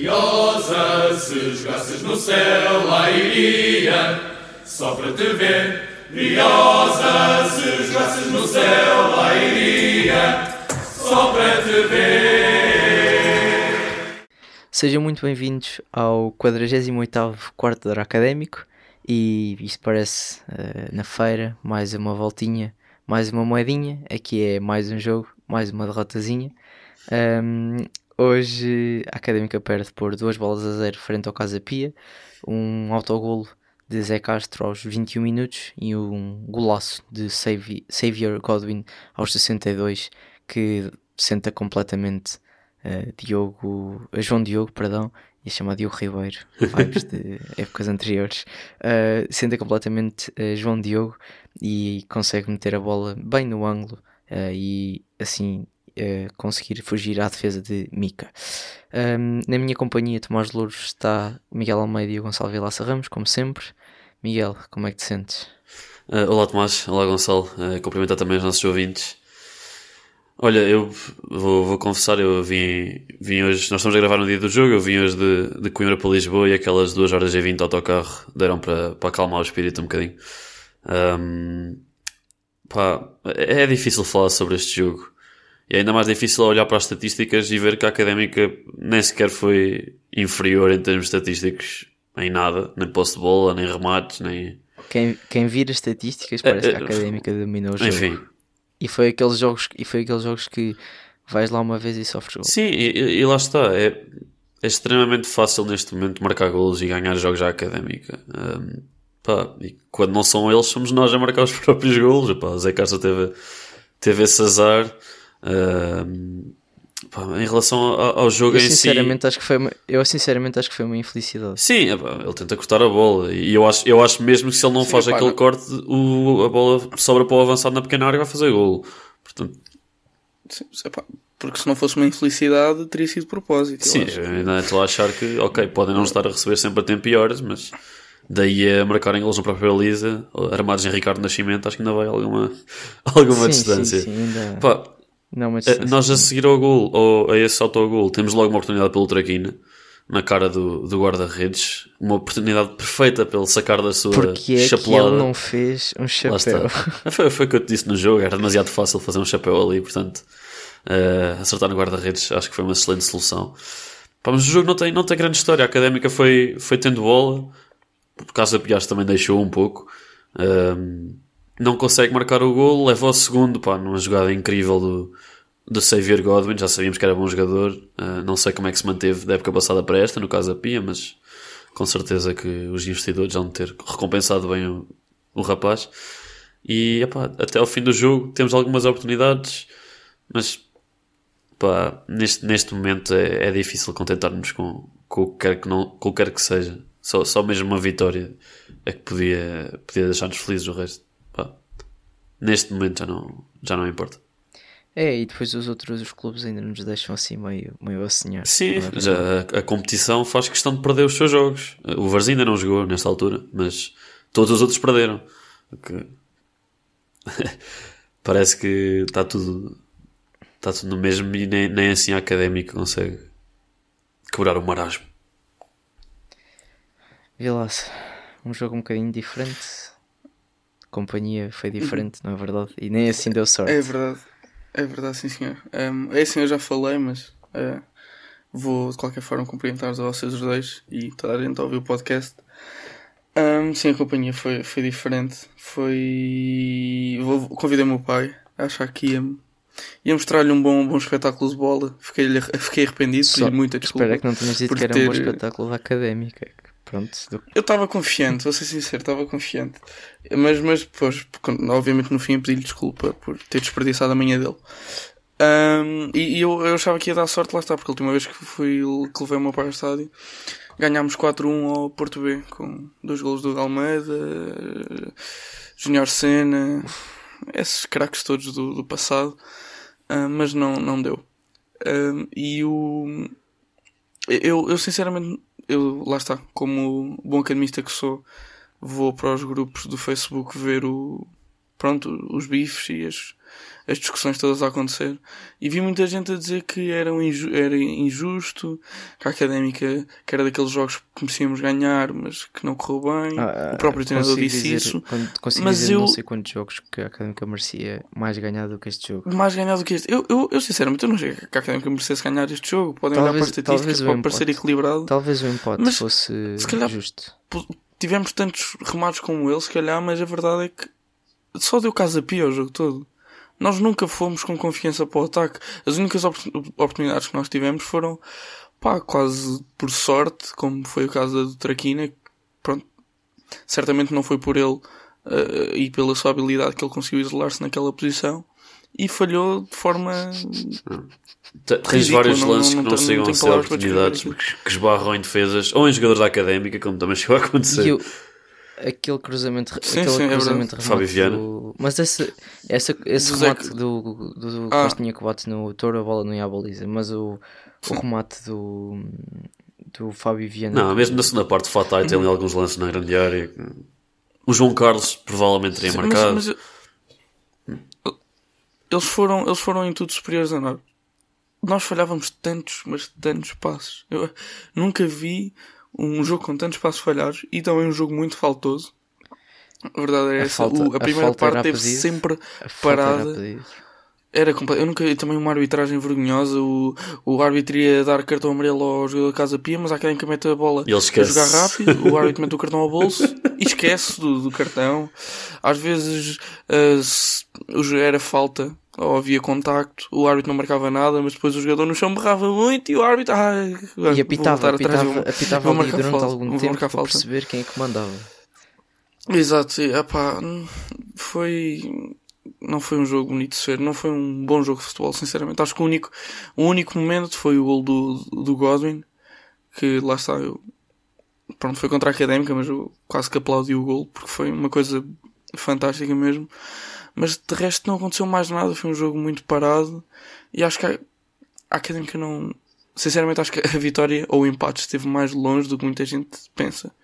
Briosa, se jogasses no céu, lá iria, só para te ver. Briosa, se jogasses no céu, lá iria, só para te ver. Sejam muito bem-vindos ao 48º Quarto de Hora Académico e isto parece uh, na feira, mais uma voltinha, mais uma moedinha, aqui é mais um jogo, mais uma derrotazinha. Um, hoje a Académica perde por duas bolas a zero frente ao Casa Pia, um autogolo de Zé Castro aos 21 minutos e um golaço de Xavier Godwin aos 62 que senta completamente uh, Diogo, uh, João Diogo, perdão, ia chamar Diogo Ribeiro, vibes de épocas anteriores, uh, senta completamente uh, João Diogo e consegue meter a bola bem no ângulo e assim conseguir fugir à defesa de Mica. Um, na minha companhia, Tomás Louros, está Miguel Almeida e o Gonçalo Vilaça Ramos, como sempre. Miguel, como é que te sentes? olá Tomás, olá Gonçalo, cumprimentar também os nossos ouvintes. Olha, eu vou, vou, confessar, eu vim, vim hoje, nós estamos a gravar no dia do jogo, eu vim hoje de, de Coimbra para Lisboa e aquelas duas horas e vinte de autocarro deram para, para acalmar o espírito um bocadinho. Um, pá, é, é difícil falar sobre este jogo. E é ainda mais difícil olhar para as estatísticas e ver que a Académica nem sequer foi inferior em termos estatísticos em nada, nem posse de bola, nem remates, nem... Quem, quem vira estatísticas parece é, que a Académica dominou o jogo. Enfim, e foi aqueles jogos, e foi aqueles jogos que vais lá uma vez e sofres gol. Sim, e, e lá está. É, é, extremamente fácil neste momento marcar golos e ganhar jogos à académica. Um, pá, e quando não são eles, somos nós a marcar os próprios golos. Pá, Zé Castro teve, teve esse azar. Pá, em relação ao, ao jogo eu, em sinceramente si. Acho que foi uma, eu sinceramente acho que foi uma infelicidade. Sim, ele tenta cortar a bola. E eu acho, eu acho mesmo que se ele não Sim, faz aquele não. corte, o, a bola sobra para o avançado na pequena área e vai fazer golo. Portanto. Sim, porque se não fosse uma infelicidade, teria sido propósito. Sim, ainda estou a achar que, ok, podem não estar a receber sempre a tempo e horas, mas daí a marcarem golos na própria baliza, armados em Ricardo Nascimento, acho que ainda vai alguma, alguma sim, distância. Sim, sim, ainda... Pá, não, mas eh, nós a seguir ao gol, ou a esse autogol, temos logo uma oportunidade pelo Traquina na cara do, do guarda-redes, uma oportunidade perfeita para ele sacar da sua Porque é chapelada. que ele não fez um chapéu. Foi, foi o que eu te disse no jogo, era demasiado fácil fazer um chapéu ali, portanto, uh, acertar no guarda-redes acho que foi uma excelente solução. Pá, mas o jogo não tem, não tem grande história, a académica foi, foi tendo bola, por causa da Piaz também deixou um pouco. Uh, não consegue marcar o gol, leva ao segundo, pá, numa jogada incrível do, do Xavier Godwin, já sabíamos que era bom jogador, uh, não sei como é que se manteve da época passada para esta, no caso da Pia, mas com certeza que os investidores vão ter recompensado bem o, o rapaz. E epá, até ao fim do jogo temos algumas oportunidades, mas neste, neste momento é, é difícil contentar-nos com, com, o que quer que não, com o que quer que seja. Só, só mesmo uma vitória é que podia, podia deixar-nos felizes o resto neste momento já não, já não importa. É, e depois os outros os clubes ainda nos deixam assim meio, meio a. Sim, já a, a, competição faz questão de perder os seus jogos. O Varzim ainda não jogou nesta altura, mas todos os outros perderam. Que... Parece que está tudo, está tudo no mesmo e nem, nem assim a académica consegue quebrar o marasmo. Lá, um jogo um bocadinho diferente companhia foi diferente, não é verdade? E nem assim deu sorte. É verdade, é verdade, sim senhor. Um, é assim, eu já falei, mas uh, vou de qualquer forma cumprimentar-vos a vocês os dois e toda a gente a ouvir o podcast. Um, sim, a companhia foi, foi diferente. Foi. Vou, convidei o meu pai a achar que ia, ia mostrar-lhe um bom, bom espetáculo de bola. Fiquei, fiquei arrependido, pedi muita desculpa. Espero que não tenhas dito que era ter... um bom espetáculo académico. Pronto. Eu estava confiante, vou ser sincero, estava confiante. Mas, mas depois, obviamente no fim, pedi-lhe desculpa por ter desperdiçado a manhã dele. Um, e, e eu, eu, achava que ia dar sorte lá está, porque a última vez que fui que levei o meu pai ao estádio ganhámos 4-1 ao Porto B com dois golos do Almeida, Junior Senna, esses craques todos do, do passado, mas não, não deu. Um, e o eu, eu sinceramente eu, lá está, como bom academista que sou, vou para os grupos do Facebook ver o, pronto, os bifes e as, as discussões todas a acontecer. E vi muita gente a dizer que era, um inju era injusto, que a académica, que era daqueles jogos que merecíamos ganhar, mas que não correu bem. Ah, o próprio treinador disse dizer- isso. Consigo mas dizer eu- não sei quantos jogos que a Académica merecia mais ganhar do que este jogo. Mais ganhar do que este. Eu, eu, eu sinceramente, eu não achei que a académica merecesse ganhar este jogo. Podem olhar Talvez- para as estatísticas, pode parecer equilibrado. Talvez o empate Mas, fosse se calhar- justo. Tivemos tantos remates como ele, se calhar, mas a verdade é que só deu casa pia o jogo todo. Nós nunca fomos com confiança para o ataque. As únicas opor- oportunidades que nós tivemos foram, pá, quase por sorte, como foi o caso do Traquina. que, Pronto, certamente não foi por ele eh, e pela sua habilidade que ele conseguiu isolar-se naquela posição. E falhou de forma. Te- Tens vários lances não- que não não chegam a ser oportunidades, que esbarram em defesas, ou em jogadores da académica, como também chegou a acontecer. Aquele cruzamento, Sim, aquele sim, é cruzamento remate Fábio Viana. do- Mas esse, essa, esse Do remate Zeca. do, do, do Ah. Costinha que bate no touro, a bola não ia à baliza. Mas o, o remate do, do Fábio Viana. Não, mesmo na segunda parte, o Fatai tem ali alguns lances na grande área. O João Carlos provavelmente teria Sim, marcado. mas- mas eu- eles, foram, eles foram em tudo superiores a nós. Nós falhávamos tantos, mas tantos passos. Eu nunca vi um jogo com tantos passos falhados e também um jogo muito faltoso. A verdade é A essa. falta- O- a a primeira parte teve sempre parada. A. Era comple- Eu nunca vi também uma arbitragem vergonhosa. O, o árbitro ia dar cartão amarelo ao jogador da Casa Pia, mas há quem que mete a bola E ele a esquece. jogar rápido. O árbitro mete o cartão ao bolso e esquece do, do cartão. Às vezes ah, jo- era falta ou havia contacto, o árbitro não marcava nada, mas depois o jogador no chão berrava muito e o árbitro. Ai, E apitava, apitava, vou, apitava vou ali marcar durante falta, algum tempo para falta. perceber quem é que mandava. Exato. Epá, foi. Não foi um jogo bonito de se ver, não foi um bom jogo de futebol, sinceramente. Acho que o único, o único momento foi o gol do, do Godwin, que lá está, eu. Pronto, foi contra a académica, mas eu quase que aplaudi o gol, porque foi uma coisa fantástica mesmo. Mas de resto não aconteceu mais nada, foi um jogo muito parado e acho que a, a académica não. Sinceramente, acho que a vitória ou o empate esteve mais longe do que muita gente pensa.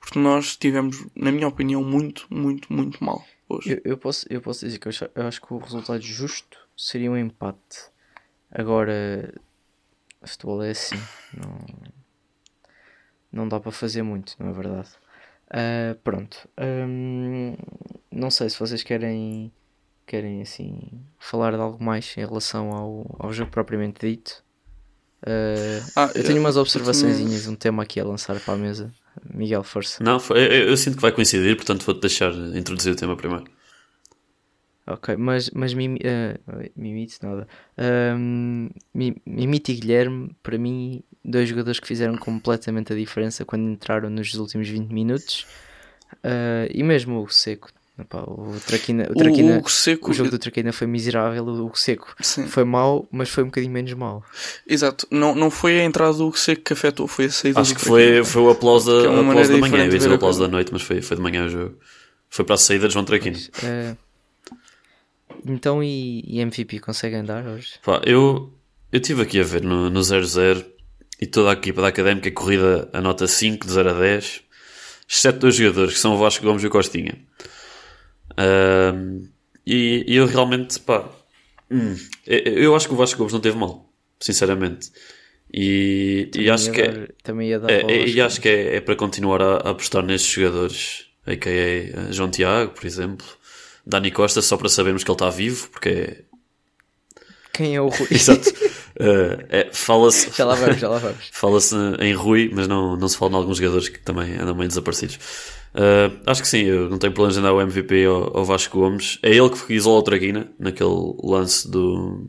Porque nós estivemos, na minha opinião, muito, muito, muito mal hoje. Eu, eu posso, eu posso dizer que eu acho, eu acho que o resultado justo seria um empate. Agora, futebol é assim. Não, não dá para fazer muito, não é verdade? Ah, pronto. Hum, não sei se vocês querem, querem assim, falar de algo mais em relação ao, ao jogo propriamente dito. Ah, Ah, eu tenho umas observações, um tema aqui a lançar para a mesa. Miguel, força. Não, foi- eu, eu sinto que vai coincidir, portanto vou-te deixar introduzir o tema primeiro. Ok, mas, mas Mimi, eh, Mimite nada. Mi- Mimite e Guilherme, para mim, dois jogadores que fizeram completamente a diferença quando entraram nos últimos 20 minutos. Ah, e mesmo o Seco. Epá, o Traquina, o, Traquina, o Seco. o jogo do Traquina foi miserável. O Seco Sim, foi mau, mas foi um bocadinho menos mau. exato. Não, não foi a entrada do Seco que afetou, foi a saída Acho do que foi, Traquina. foi o aplauso da, Que é uma o aplauso da manhã, eu ia o aplauso da noite, mas foi, foi de manhã o jogo. Foi para a saída de João Traquino. Ah, então, e, e MVP conseguem dar hoje? Pá, eu eu estive aqui a ver no, no 0-0 e toda a equipa da Académica corrida a nota 5 de 0 a 10, exceto dois jogadores que são o Vasco Gomes e o Costinha. E, e eu realmente, pá, hum, eu, acho que o Vasco Gomes não teve mal, sinceramente. E, e acho que é, também ia dar é, é- e acho que é, é para continuar a, a apostar nestes jogadores, a.k.a. João Tiago, por exemplo, Dani Costa, só para sabermos que ele está vivo, porque é, Quem é o Rui? Exato. Eh, é, Fala-se já lá vamos, já lá vamos. fala-se em Rui, mas não, não se fala em alguns jogadores que também andam meio desaparecidos. Eh, acho que sim, eu não tenho problemas em dar o MVP ao, ao Vasco Gomes. É ele que isola o Traquina naquele lance do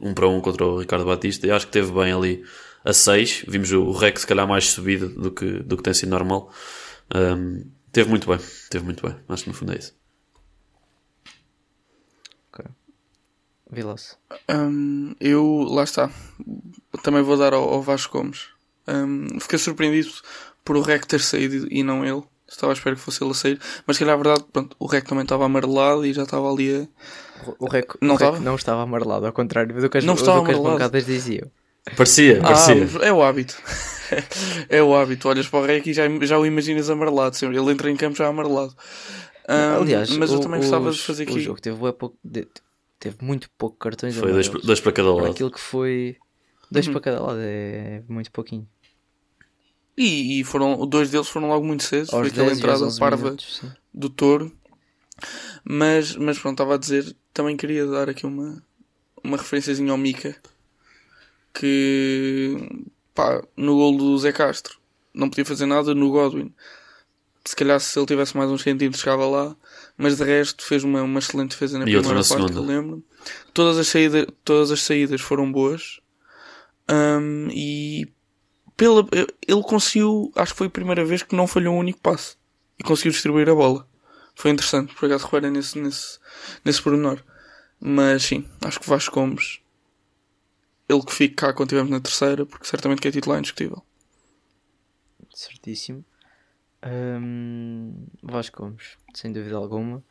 um para um contra o Ricardo Batista. E acho que teve bem ali a 6. Vimos o, o Rex se calhar mais subido do que, do que tem sido normal. Um, teve muito bem, teve muito bem. Acho que no fundo é isso. Vilas. Hum, eu, lá está. Também vou dar ao, ao Vasco Gomes. Hum, fiquei surpreendido por o Rec ter saído e não ele. Estava à espera que fosse ele a sair. Mas que a verdade, pronto, o Rec também estava amarelado e já estava ali a. O Rec Não o Rec estava? não estava amarelado, ao contrário do que as, Não do que as bancadas diziam. Parecia, Ah, parecia. mas é o hábito. é o hábito. Olhas para o Rec e já, já o imaginas amarelado. sempre. Ele entra em campo já amarelado. Hum, Aliás, mas eu o- também gostava os- de fazer O aqui. jogo teve pouco. de- teve muito pouco cartões Foi dois, amarelos. dois para cada Para lado. aquilo que foi. Dois Uhum. para cada lado, é muito pouquinho. E, e foram, dois deles foram logo muito cedo. Foi Aos aquela 10 e aos entrada 11 parva minutos, do touro. Mas, mas pronto, estava a dizer, também queria dar aqui uma, uma referenciazinha ao Mika. Que pá, no gol do Zé Castro não podia fazer nada no Godwin. Se calhar se ele tivesse mais uns centímetros chegava lá. Mas de resto fez uma, uma excelente defesa na E primeira na parte que eu segunda. lembro. Todas as, saída, todas as saídas foram boas. Hum, e pela, ele conseguiu, acho que foi a primeira vez que não falhou um único passe. E conseguiu distribuir a bola. Foi interessante, por acaso reparem nesse, nesse, nesse pormenor. Mas sim, acho que Vasco Gomes, ele que fica cá quando estivermos na terceira, porque certamente que é titular indiscutível. Certíssimo. Hum, Vasco Gomes, sem dúvida alguma.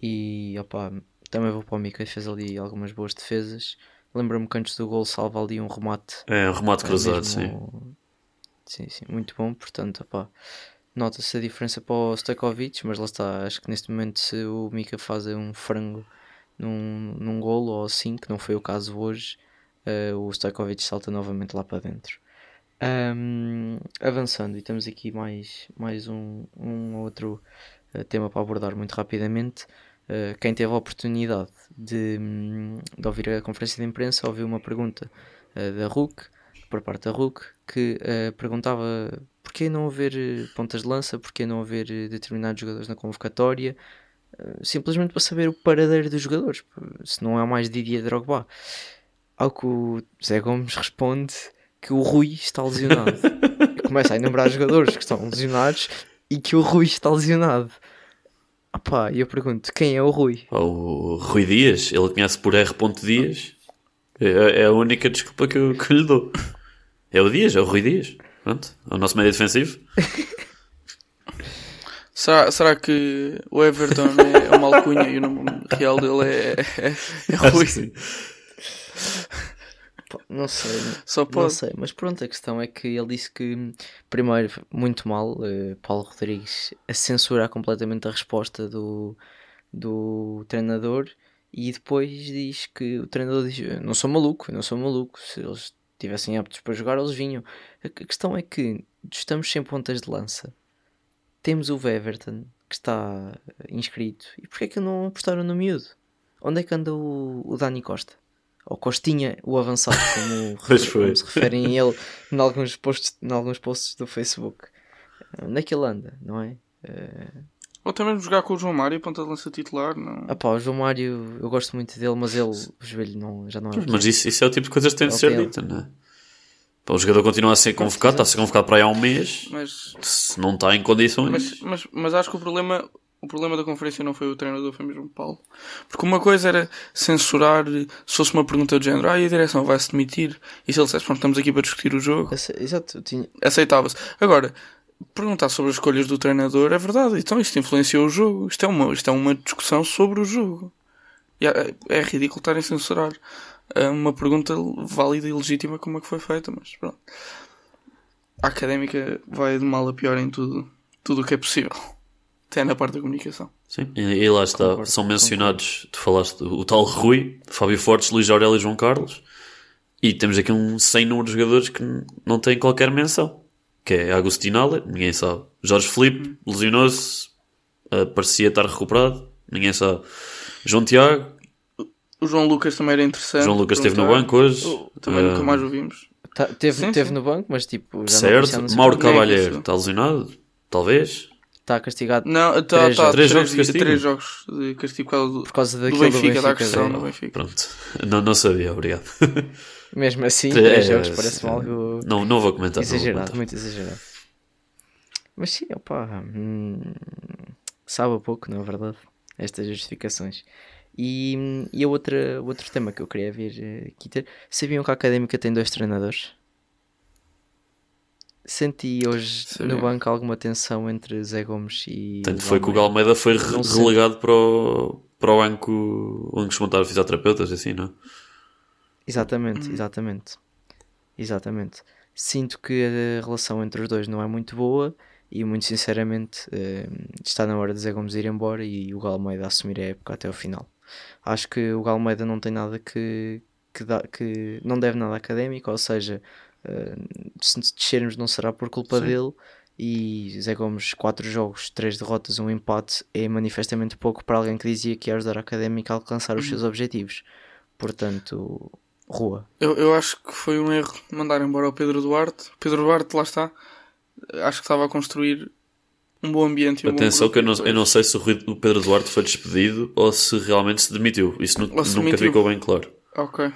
E opá, também vou para o Mika, fez ali algumas boas defesas. Lembro-me que antes do gol salva ali um remate. É, um remate eh, cruzado, sim. mesmo- Sim, sim, muito bom. Portanto, opá, nota-se a diferença para o Stojkovic, mas lá está. Acho que neste momento, se o Mika faz um frango num, num golo ou assim, que não foi o caso hoje, eh, o Stojkovic salta novamente lá para dentro. Ahm, avançando, e temos aqui mais, mais um, um outro eh, tema para abordar muito rapidamente. Eh, quem teve a oportunidade de, hum, de ouvir a conferência de imprensa ouviu uma pergunta eh, da RUC, por parte da RUC, que eh, perguntava porquê não haver pontas de lança, porquê não haver determinados jogadores na convocatória, simplesmente para saber o paradeiro dos jogadores, se não é mais Didier Drogba. Ao que o Zé Gomes responde que o Rui está lesionado. E Começa a enumerar jogadores que estão lesionados e que o Rui está lesionado. Opá, e eu pergunto, quem é o Rui? O Rui Dias, ele conhece por R. Dias. É, é a única desculpa que eu, que lhe dou. É o Dias, é o Rui Dias. Pronto, é o nosso médio defensivo. Será, será que o Everton é uma alcunha e o nome real dele é, é, é Rui? Acho que sim. Pá, Não sei, Só não pode. sei, mas pronto, a questão é que ele disse que, primeiro, muito mal, eh, Paulo Rodrigues a censurar completamente a resposta do, do treinador e depois diz que o treinador diz: "Eu não sou maluco, não sou maluco, se eles estivessem aptos para jogar, eles vinham. A a questão é que estamos sem pontas de lança, temos o Everton que está inscrito, e porquê é que não apostaram no miúdo? Onde é que anda o, o Dani Costa? Ou Costinha, o avançado, como, Pois refer- foi. como se referem a ele em alguns posts, em alguns posts do Facebook. Onde é que ele anda, não é? Ou também jogar com o João Mário, ponta de lança titular, não. Ah pá, o João Mário, eu gosto muito dele, mas ele, o joelho não, já não é. Mas isso, isso é o tipo de coisas que tem de ser dita, não é? Pá, o jogador continua a ser convocado, está a ser convocado para aí há um mês. Mas, Se não está em condições. mas, mas, mas acho que o problema, o problema da conferência não foi o treinador, foi mesmo o Paulo. Porque uma coisa era censurar se fosse uma pergunta do género, ah, e a direção vai-se demitir? E se ele dissesse, pronto, estamos aqui para discutir o jogo, Exato, tinha, aceitava-se. Agora, perguntar sobre as escolhas do treinador é verdade, então isto influenciou o jogo. Isto é uma, isto é uma discussão sobre o jogo. E é, é ridículo estarem a censurar é uma pergunta válida e legítima como é que foi feita, mas pronto. A académica vai de mal a pior em tudo, tudo o que é possível. Até na parte da comunicação. Sim, e, e lá está. Concordo, São mencionados, tu falaste, o tal Rui, Fábio Fortes, Luís Aurélio e João Carlos. E temos aqui um sem número de jogadores que não têm qualquer menção. Que é Agostinale, ninguém sabe. Jorge Felipe, lesionou-se, ah, parecia estar recuperado, ninguém sabe. João Tiago, O João Lucas também era interessante. João Lucas esteve no banco hoje. O- Também nunca mais o vimos. tá- teve, Sim, teve sim. no banco, mas tipo, Certo, Mauro. Cavalheiro está lesionado, talvez. Está castigado Não, tá, Três tá, jogos. Três três, jogos de três, jogos de castigo por causa do, por causa do daquilo Benfica, do da Benfica. agressão é. no Benfica. Pronto, não, não sabia, obrigado. Mesmo assim, três jogos parece-me é, algo Não, não vou comentar. não vou exagerado, comentar. muito exagerado. Mas sim, opá, hum, sabe a pouco, não é verdade? Estas justificações. E, e a outra, o outro tema que eu queria ver eh, aqui ter, sabiam que a Académica tem dois treinadores? Senti hoje no banco alguma tensão entre Zé Gomes e. Tanto o foi que o Galmeida. Foi Não sei. relegado para o, para o banco onde costumam estar fisioterapeutas, assim, não é? Exatamente, Hum. exatamente. Exatamente. Sinto que a relação entre os dois não é muito boa e, muito sinceramente, eh, está na hora de Zé Gomes ir embora e o Galmeida assumir a época até ao final. Acho que o Galmeida não tem nada que, que, dá, que não deve nada académico, ou seja, uh, se descermos não será por culpa Sim. dele. E Zé Gomes, 4 jogos, 3 derrotas, um empate, é manifestamente pouco para alguém que dizia que ia ajudar a académica a alcançar os uhum. seus objetivos. Portanto, rua. Eu, eu acho que foi um erro mandar embora o Pedro Duarte. Pedro Duarte, lá está, acho que estava a construir um bom ambiente. Um Atenção bom que eu não, eu não sei se o Pedro Duarte foi despedido ou se realmente se demitiu. Isso nu nunca demitiu. ficou bem claro. Ok.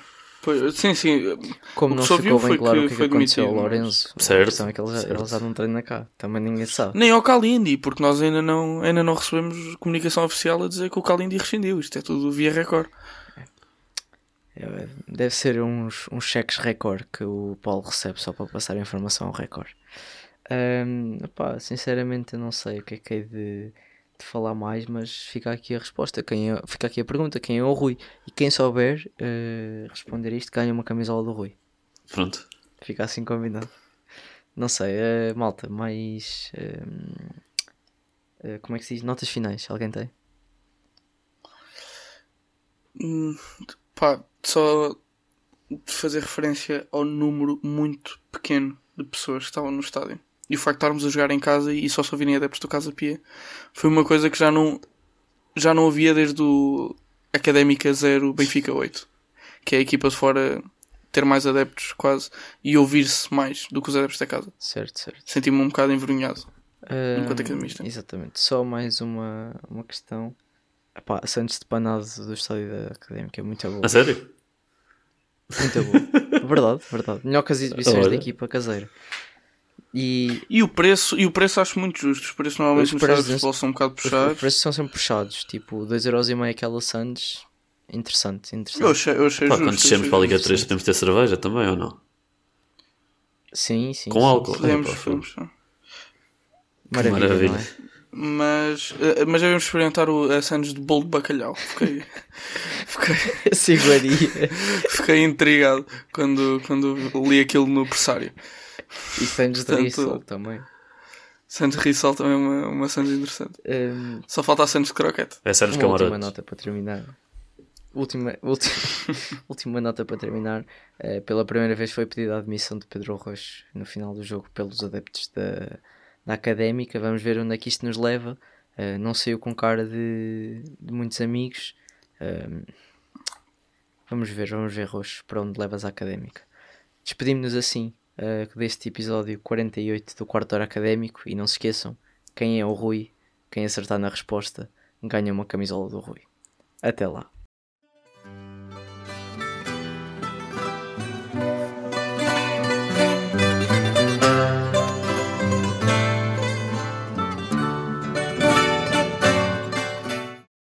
Pois, sim, sim. Como não ficou bem claro o que, que aconteceu ao Lourenço, certo. a é que ele já, ele já não treina cá. Também ninguém sabe. Nem ao Kalindi, porque nós ainda não, ainda não recebemos comunicação oficial a dizer que o Kalindi rescindiu. Isto é tudo via recorde. É, deve ser uns, uns cheques recorde que o Paulo recebe só para passar a informação ao recorde. Um, opá, sinceramente eu não sei o que é que é de, de falar mais, mas fica aqui a resposta, quem é, fica aqui a pergunta, quem é o Rui? E quem souber uh, responder isto ganha uma camisola do Rui. Pronto. Fica assim combinado. Não sei, uh, malta, mais uh, como é que se diz? Notas finais, alguém tem? Hum, pá, só fazer referência ao número muito pequeno de pessoas que estavam no estádio. E o facto de estarmos a jogar em casa e só só virem adeptos do Casa Pia foi uma coisa que já não, já não havia desde o Académica 0 Benfica 8. Que é a equipa de fora ter mais adeptos quase e ouvir-se mais do que os adeptos da casa. Certo, certo. Senti-me um bocado envergonhado uh, enquanto academista. Exatamente. Só mais uma, uma questão. Epá, Santos de Panado do estádio da Académica é muito bom. A sério? Muito bom. verdade, verdade. Melhor que as exibições da equipa caseira. E, e, o preço, e o preço acho muito justo. Os preços normalmente os preços de futebol são um bocado puxados. Os preços são sempre puxados. Tipo, 2,5€ aquela Santos. Interessante, interessante. Eu achei, eu achei Pá, justo. Quando descemos para a Liga 3 temos de ter cerveja também ou não? Sim, sim. Com sim, álcool. Podemos, podemos. Maravilha. Maravilha. É? Mas, eh, mas já vamos experimentar o, a Santos de bolo de bacalhau. Fiquei. fiquei fiquei intrigado quando, quando li aquilo no pressário. E Santos de Rissol também. Santos de Rissol também é uma, uma Santos interessante. Um, Só falta a Santos de Croquete. É Santos uma última nota para terminar. Última, última, última nota para terminar. Uh, pela primeira vez foi pedida a admissão de Pedro Rocha no final do jogo pelos adeptos da, da Académica. Vamos ver onde é que isto nos leva. Uh, não saiu com cara de, de muitos amigos. Uh, vamos ver, vamos ver, Roxo, para onde levas a Académica. Despedimos-nos assim uh, deste episódio 48 do quarto hora académico e não se esqueçam, quem é o Rui, quem acertar na resposta, ganha uma camisola do Rui. Até lá.